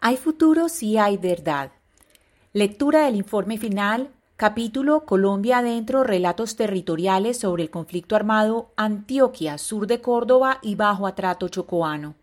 Hay futuro si hay verdad. Lectura del informe final, capítulo Colombia adentro, relatos territoriales sobre el conflicto armado Antioquia, sur de Córdoba y bajo atrato chocoano.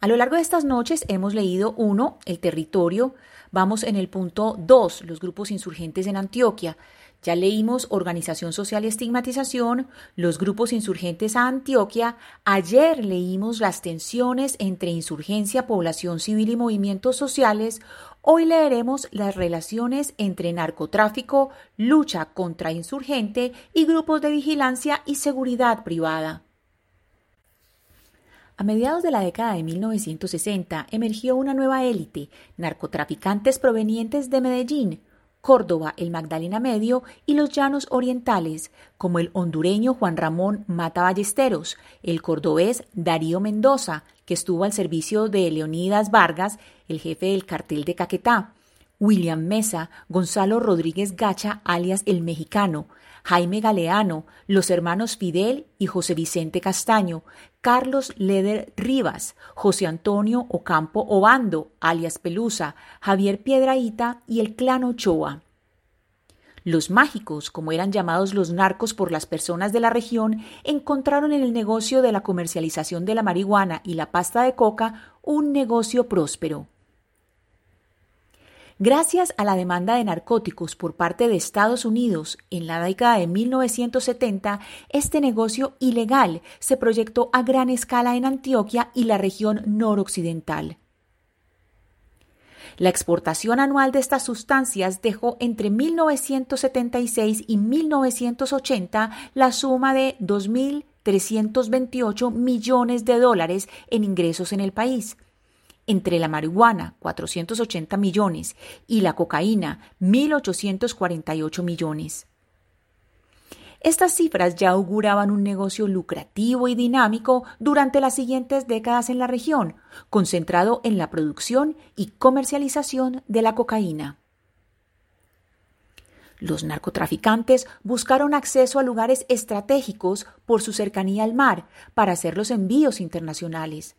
A lo largo de estas noches hemos leído uno, el territorio, vamos en el punto 2, los grupos insurgentes en Antioquia, ya leímos Organización Social y Estigmatización, los grupos insurgentes a Antioquia. Ayer leímos las tensiones entre insurgencia, población civil y movimientos sociales. Hoy leeremos las relaciones entre narcotráfico, lucha contra insurgente y grupos de vigilancia y seguridad privada. A mediados de la década de 1960 emergió una nueva élite, narcotraficantes provenientes de Medellín, Córdoba, el Magdalena Medio y los llanos orientales, como el hondureño Juan Ramón Mata Ballesteros, el cordobés Darío Mendoza, que estuvo al servicio de Leonidas Vargas, el jefe del cartel de Caquetá, William Mesa, Gonzalo Rodríguez Gacha, alias el mexicano, Jaime Galeano, los hermanos Fidel y José Vicente Castaño, Carlos Leder Rivas, José Antonio Ocampo Obando, alias Pelusa, Javier Piedraíta y el clan Ochoa. Los mágicos, como eran llamados los narcos por las personas de la región, encontraron en el negocio de la comercialización de la marihuana y la pasta de coca un negocio próspero. Gracias a la demanda de narcóticos por parte de Estados Unidos en la década de 1970, este negocio ilegal se proyectó a gran escala en Antioquia y la región noroccidental. La exportación anual de estas sustancias dejó entre 1976 y 1980 la suma de 2.328 millones de dólares en ingresos en el país entre la marihuana, 480 millones, y la cocaína, 1.848 millones. Estas cifras ya auguraban un negocio lucrativo y dinámico durante las siguientes décadas en la región, concentrado en la producción y comercialización de la cocaína. Los narcotraficantes buscaron acceso a lugares estratégicos por su cercanía al mar para hacer los envíos internacionales.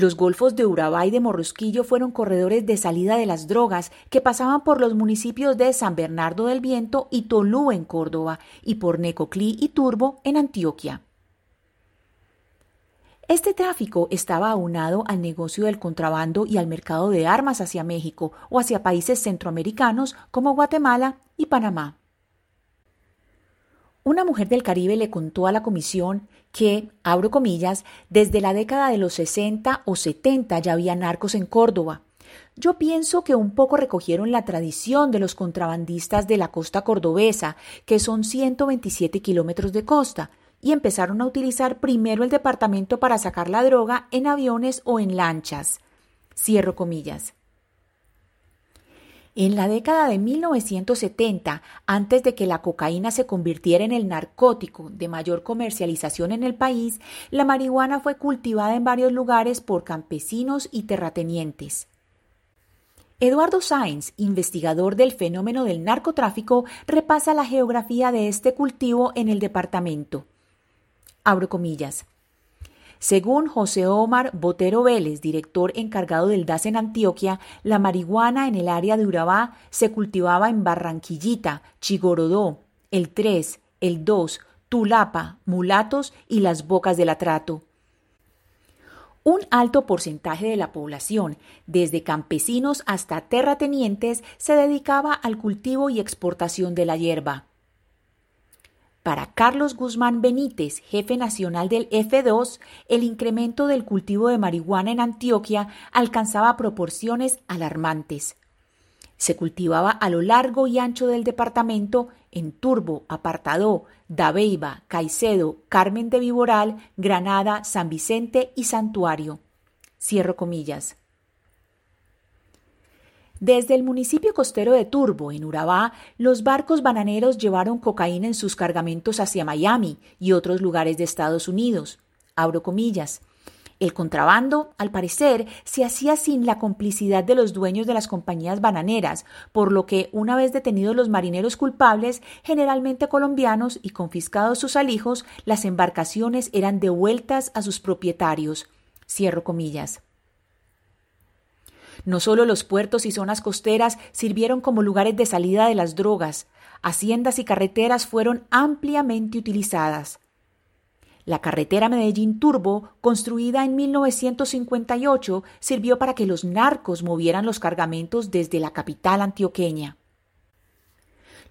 Los golfos de Urabá y de Morrosquillo fueron corredores de salida de las drogas que pasaban por los municipios de San Bernardo del Viento y Tolú en Córdoba y por Necoclí y Turbo en Antioquia. Este tráfico estaba aunado al negocio del contrabando y al mercado de armas hacia México o hacia países centroamericanos como Guatemala y Panamá. Una mujer del Caribe le contó a la comisión que, abro comillas, desde la década de los 60 o 70 ya había narcos en Córdoba. Yo pienso que un poco recogieron la tradición de los contrabandistas de la costa cordobesa, que son 127 kilómetros de costa, y empezaron a utilizar primero el departamento para sacar la droga en aviones o en lanchas. Cierro comillas. En la década de 1970, antes de que la cocaína se convirtiera en el narcótico de mayor comercialización en el país, la marihuana fue cultivada en varios lugares por campesinos y terratenientes. Eduardo Sainz, investigador del fenómeno del narcotráfico, repasa la geografía de este cultivo en el departamento. Abro comillas. Según José Omar Botero Vélez, director encargado del DAS en Antioquia, la marihuana en el área de Urabá se cultivaba en Barranquillita, Chigorodó, el 3, el 2, Tulapa, Mulatos y las Bocas del Atrato. Un alto porcentaje de la población, desde campesinos hasta terratenientes, se dedicaba al cultivo y exportación de la hierba. Para Carlos Guzmán Benítez, jefe nacional del F2, el incremento del cultivo de marihuana en Antioquia alcanzaba proporciones alarmantes. Se cultivaba a lo largo y ancho del departamento en Turbo, Apartadó, Dabeiba, Caicedo, Carmen de Viboral, Granada, San Vicente y Santuario. Cierro comillas. Desde el municipio costero de Turbo, en Urabá, los barcos bananeros llevaron cocaína en sus cargamentos hacia Miami y otros lugares de Estados Unidos. Abro comillas. El contrabando, al parecer, se hacía sin la complicidad de los dueños de las compañías bananeras, por lo que, una vez detenidos los marineros culpables, generalmente colombianos, y confiscados sus alijos, las embarcaciones eran devueltas a sus propietarios. Cierro comillas. No solo los puertos y zonas costeras sirvieron como lugares de salida de las drogas, haciendas y carreteras fueron ampliamente utilizadas. La carretera Medellín Turbo, construida en 1958, sirvió para que los narcos movieran los cargamentos desde la capital antioqueña.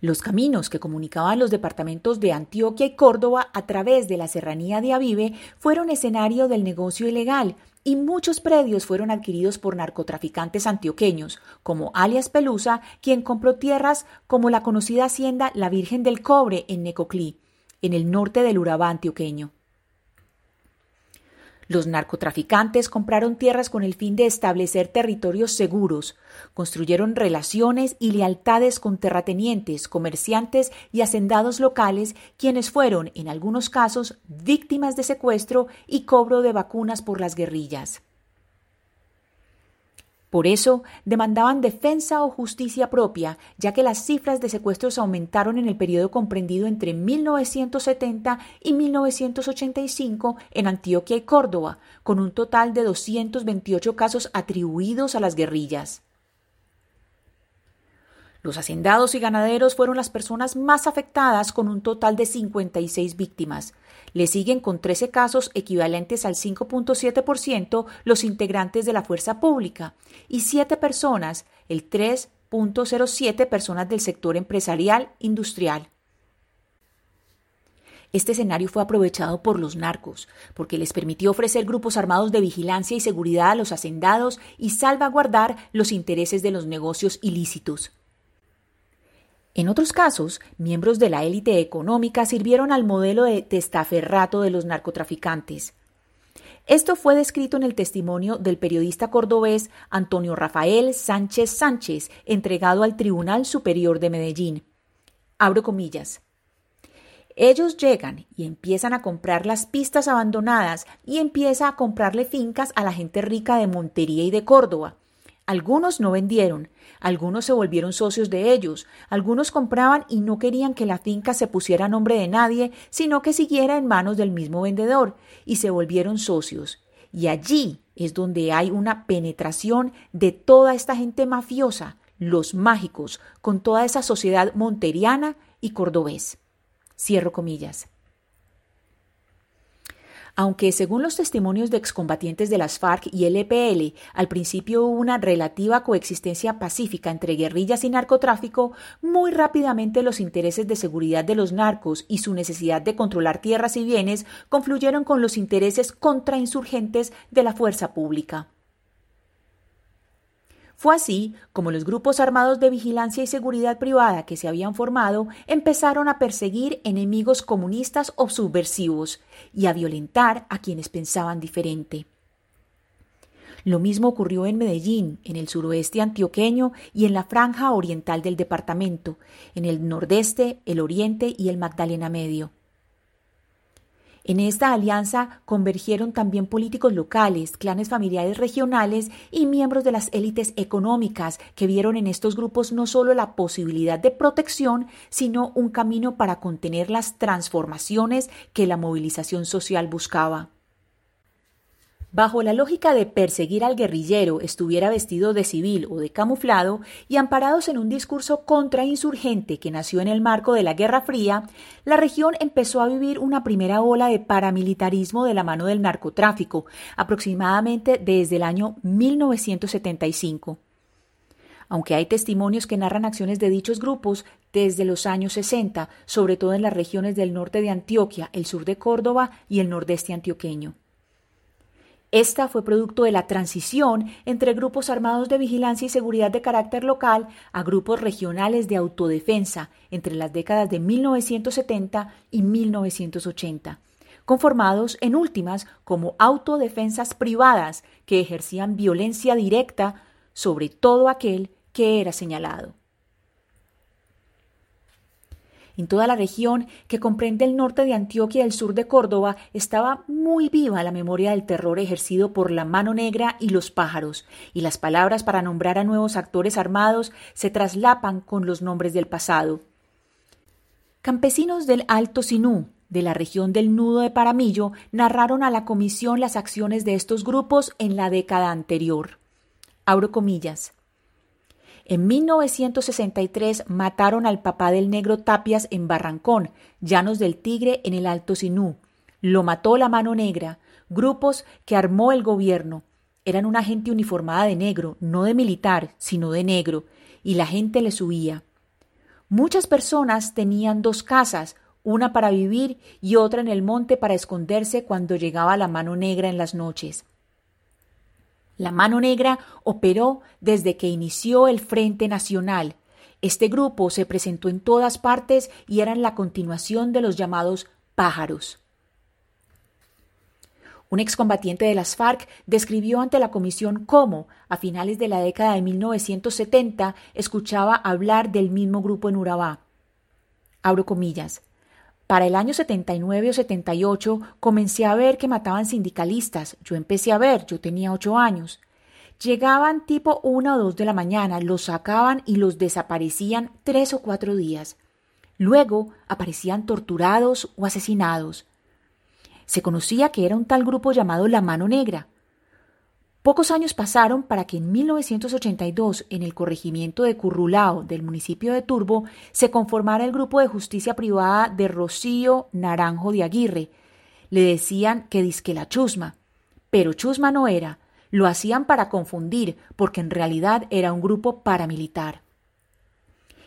Los caminos que comunicaban los departamentos de Antioquia y Córdoba a través de la serranía de Avive fueron escenario del negocio ilegal y muchos predios fueron adquiridos por narcotraficantes antioqueños, como alias Pelusa, quien compró tierras como la conocida hacienda La Virgen del Cobre en Necoclí, en el norte del Urabá antioqueño. Los narcotraficantes compraron tierras con el fin de establecer territorios seguros, construyeron relaciones y lealtades con terratenientes, comerciantes y hacendados locales, quienes fueron, en algunos casos, víctimas de secuestro y cobro de vacunas por las guerrillas. Por eso demandaban defensa o justicia propia, ya que las cifras de secuestros aumentaron en el periodo comprendido entre 1970 y 1985 en Antioquia y Córdoba, con un total de 228 casos atribuidos a las guerrillas. Los hacendados y ganaderos fueron las personas más afectadas con un total de 56 víctimas. Le siguen con 13 casos equivalentes al 5.7% los integrantes de la fuerza pública y 7 personas, el 3.07 personas del sector empresarial industrial. Este escenario fue aprovechado por los narcos, porque les permitió ofrecer grupos armados de vigilancia y seguridad a los hacendados y salvaguardar los intereses de los negocios ilícitos. En otros casos, miembros de la élite económica sirvieron al modelo de testaferrato de los narcotraficantes. Esto fue descrito en el testimonio del periodista cordobés Antonio Rafael Sánchez Sánchez, entregado al Tribunal Superior de Medellín. Abro comillas. Ellos llegan y empiezan a comprar las pistas abandonadas y empieza a comprarle fincas a la gente rica de Montería y de Córdoba. Algunos no vendieron, algunos se volvieron socios de ellos, algunos compraban y no querían que la finca se pusiera a nombre de nadie, sino que siguiera en manos del mismo vendedor, y se volvieron socios. Y allí es donde hay una penetración de toda esta gente mafiosa, los mágicos, con toda esa sociedad monteriana y cordobés. Cierro comillas aunque según los testimonios de excombatientes de las FARC y el EPL, al principio hubo una relativa coexistencia pacífica entre guerrillas y narcotráfico, muy rápidamente los intereses de seguridad de los narcos y su necesidad de controlar tierras y bienes confluyeron con los intereses contrainsurgentes de la fuerza pública. Fue así como los grupos armados de vigilancia y seguridad privada que se habían formado empezaron a perseguir enemigos comunistas o subversivos y a violentar a quienes pensaban diferente. Lo mismo ocurrió en Medellín, en el suroeste antioqueño y en la franja oriental del departamento, en el nordeste, el oriente y el Magdalena Medio. En esta alianza convergieron también políticos locales, clanes familiares regionales y miembros de las élites económicas que vieron en estos grupos no solo la posibilidad de protección, sino un camino para contener las transformaciones que la movilización social buscaba. Bajo la lógica de perseguir al guerrillero estuviera vestido de civil o de camuflado y amparados en un discurso contrainsurgente que nació en el marco de la Guerra Fría, la región empezó a vivir una primera ola de paramilitarismo de la mano del narcotráfico, aproximadamente desde el año 1975 aunque hay testimonios que narran acciones de dichos grupos desde los años 60, sobre todo en las regiones del norte de Antioquia, el sur de Córdoba y el nordeste antioqueño. Esta fue producto de la transición entre grupos armados de vigilancia y seguridad de carácter local a grupos regionales de autodefensa entre las décadas de 1970 y 1980, conformados en últimas como autodefensas privadas que ejercían violencia directa sobre todo aquel que era señalado. En toda la región que comprende el norte de Antioquia y el sur de Córdoba estaba muy viva la memoria del terror ejercido por la mano negra y los pájaros, y las palabras para nombrar a nuevos actores armados se traslapan con los nombres del pasado. Campesinos del Alto Sinú, de la región del Nudo de Paramillo, narraron a la comisión las acciones de estos grupos en la década anterior. Abro comillas. En 1963 mataron al papá del negro Tapias en Barrancón, Llanos del Tigre en el Alto Sinú. Lo mató la mano negra, grupos que armó el gobierno. Eran una gente uniformada de negro, no de militar, sino de negro, y la gente le subía. Muchas personas tenían dos casas, una para vivir y otra en el monte para esconderse cuando llegaba la mano negra en las noches. La Mano Negra operó desde que inició el Frente Nacional. Este grupo se presentó en todas partes y eran la continuación de los llamados pájaros. Un excombatiente de las FARC describió ante la comisión cómo, a finales de la década de 1970, escuchaba hablar del mismo grupo en Urabá. Abro comillas. Para el año 79 o 78 comencé a ver que mataban sindicalistas. Yo empecé a ver, yo tenía ocho años. Llegaban tipo una o dos de la mañana, los sacaban y los desaparecían tres o cuatro días. Luego aparecían torturados o asesinados. Se conocía que era un tal grupo llamado La Mano Negra. Pocos años pasaron para que en 1982, en el corregimiento de Currulao del municipio de Turbo, se conformara el grupo de justicia privada de Rocío Naranjo de Aguirre. Le decían que disque la chusma, pero chusma no era, lo hacían para confundir, porque en realidad era un grupo paramilitar.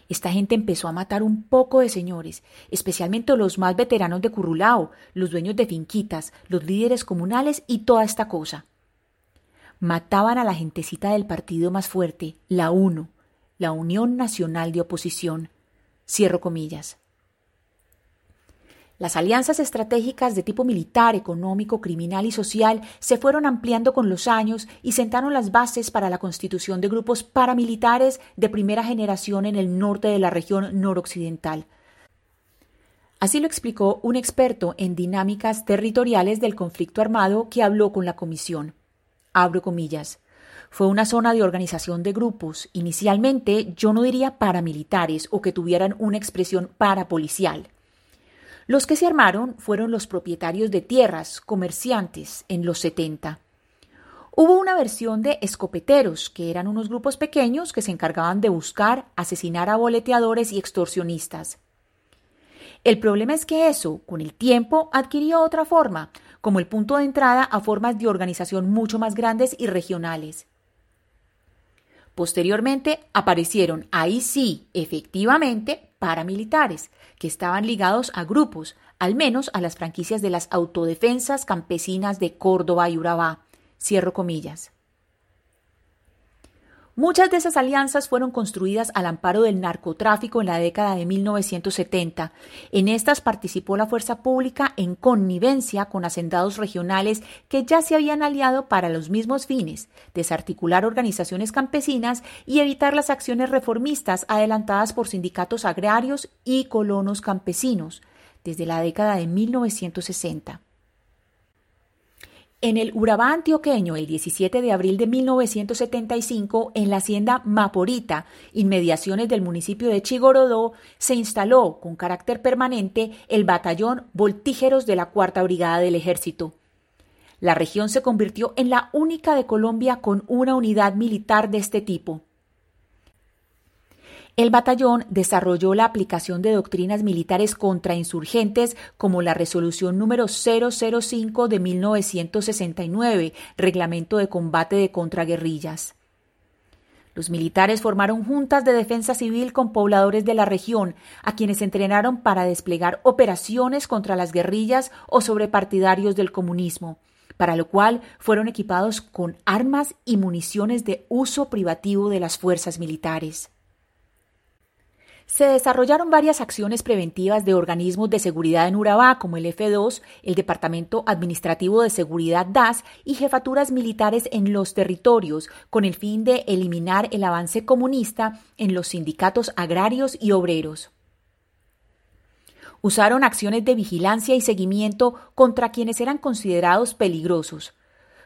Esta gente empezó a matar un poco de señores, especialmente los más veteranos de Currulao, los dueños de finquitas, los líderes comunales y toda esta cosa mataban a la gentecita del partido más fuerte, la UNO, la Unión Nacional de Oposición. Cierro comillas. Las alianzas estratégicas de tipo militar, económico, criminal y social se fueron ampliando con los años y sentaron las bases para la constitución de grupos paramilitares de primera generación en el norte de la región noroccidental. Así lo explicó un experto en dinámicas territoriales del conflicto armado que habló con la comisión abro comillas. Fue una zona de organización de grupos, inicialmente yo no diría paramilitares o que tuvieran una expresión parapolicial. Los que se armaron fueron los propietarios de tierras, comerciantes, en los 70. Hubo una versión de escopeteros, que eran unos grupos pequeños que se encargaban de buscar, asesinar a boleteadores y extorsionistas. El problema es que eso, con el tiempo, adquirió otra forma, como el punto de entrada a formas de organización mucho más grandes y regionales. Posteriormente aparecieron, ahí sí, efectivamente, paramilitares, que estaban ligados a grupos, al menos a las franquicias de las autodefensas campesinas de Córdoba y Urabá. Cierro comillas. Muchas de esas alianzas fueron construidas al amparo del narcotráfico en la década de 1970. En estas participó la fuerza pública en connivencia con hacendados regionales que ya se habían aliado para los mismos fines, desarticular organizaciones campesinas y evitar las acciones reformistas adelantadas por sindicatos agrarios y colonos campesinos desde la década de 1960. En el Urabá antioqueño, el 17 de abril de 1975, en la hacienda Maporita, inmediaciones del municipio de Chigorodó, se instaló con carácter permanente el batallón Voltígeros de la Cuarta Brigada del Ejército. La región se convirtió en la única de Colombia con una unidad militar de este tipo. El batallón desarrolló la aplicación de doctrinas militares contra insurgentes como la resolución número 005 de 1969, Reglamento de Combate de Contraguerrillas. Los militares formaron juntas de defensa civil con pobladores de la región, a quienes entrenaron para desplegar operaciones contra las guerrillas o sobre partidarios del comunismo, para lo cual fueron equipados con armas y municiones de uso privativo de las fuerzas militares. Se desarrollaron varias acciones preventivas de organismos de seguridad en Urabá, como el F2, el Departamento Administrativo de Seguridad DAS y jefaturas militares en los territorios, con el fin de eliminar el avance comunista en los sindicatos agrarios y obreros. Usaron acciones de vigilancia y seguimiento contra quienes eran considerados peligrosos.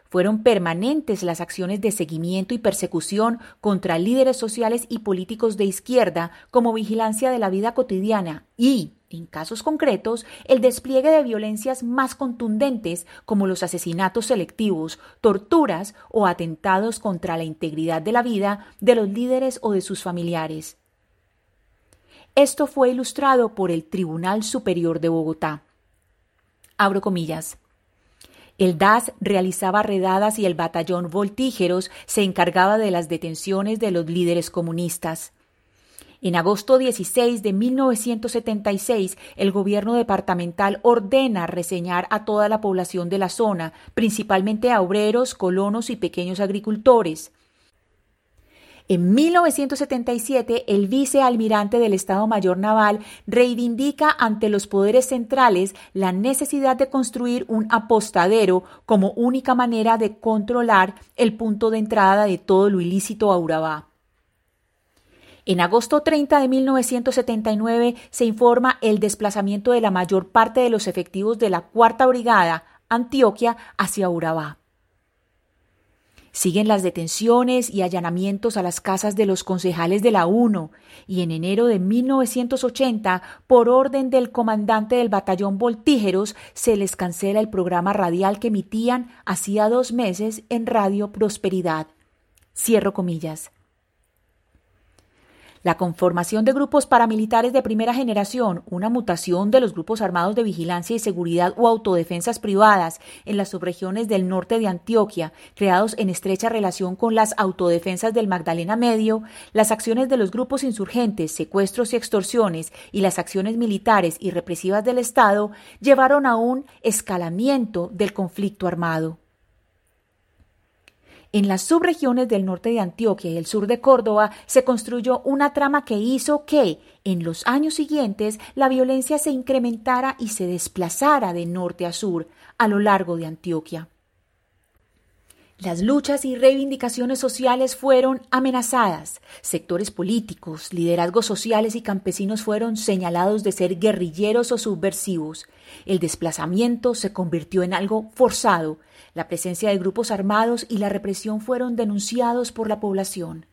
Fueron permanentes las acciones de seguimiento y persecución contra líderes sociales y políticos de izquierda como vigilancia de la vida cotidiana y, en casos concretos, el despliegue de violencias más contundentes como los asesinatos selectivos, torturas o atentados contra la integridad de la vida de los líderes o de sus familiares. Esto fue ilustrado por el Tribunal Superior de Bogotá. Abro comillas. El DAS realizaba redadas y el batallón Voltígeros se encargaba de las detenciones de los líderes comunistas. En agosto 16 de 1976, el gobierno departamental ordena reseñar a toda la población de la zona, principalmente a obreros, colonos y pequeños agricultores. En 1977, el vicealmirante del Estado Mayor Naval reivindica ante los poderes centrales la necesidad de construir un apostadero como única manera de controlar el punto de entrada de todo lo ilícito a Urabá. En agosto 30 de 1979 se informa el desplazamiento de la mayor parte de los efectivos de la Cuarta Brigada, Antioquia, hacia Urabá. Siguen las detenciones y allanamientos a las casas de los concejales de la UNO y en enero de 1980, por orden del comandante del batallón Voltígeros, se les cancela el programa radial que emitían hacía dos meses en Radio Prosperidad. Cierro comillas. La conformación de grupos paramilitares de primera generación, una mutación de los grupos armados de vigilancia y seguridad o autodefensas privadas en las subregiones del norte de Antioquia, creados en estrecha relación con las autodefensas del Magdalena Medio, las acciones de los grupos insurgentes, secuestros y extorsiones y las acciones militares y represivas del Estado llevaron a un escalamiento del conflicto armado. En las subregiones del norte de Antioquia y el sur de Córdoba se construyó una trama que hizo que, en los años siguientes, la violencia se incrementara y se desplazara de norte a sur a lo largo de Antioquia. Las luchas y reivindicaciones sociales fueron amenazadas. Sectores políticos, liderazgos sociales y campesinos fueron señalados de ser guerrilleros o subversivos. El desplazamiento se convirtió en algo forzado. La presencia de grupos armados y la represión fueron denunciados por la población.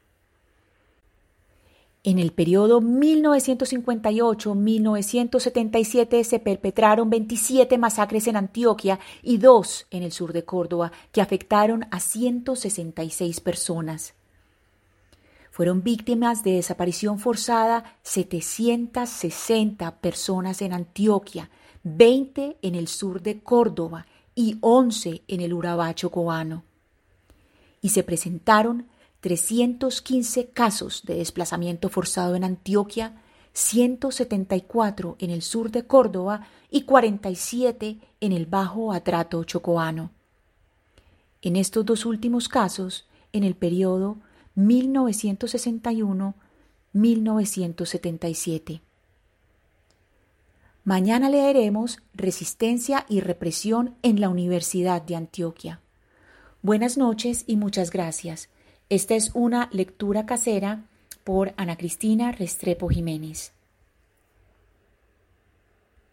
En el periodo 1958-1977 se perpetraron 27 masacres en Antioquia y dos en el sur de Córdoba, que afectaron a 166 personas. Fueron víctimas de desaparición forzada 760 personas en Antioquia, 20 en el sur de Córdoba y 11 en el Urabacho cubano. Y se presentaron 315 casos de desplazamiento forzado en Antioquia, 174 en el sur de Córdoba y 47 en el Bajo Atrato Chocoano. En estos dos últimos casos, en el periodo 1961-1977. Mañana leeremos Resistencia y Represión en la Universidad de Antioquia. Buenas noches y muchas gracias. Esta es una lectura casera por Ana Cristina Restrepo Jiménez.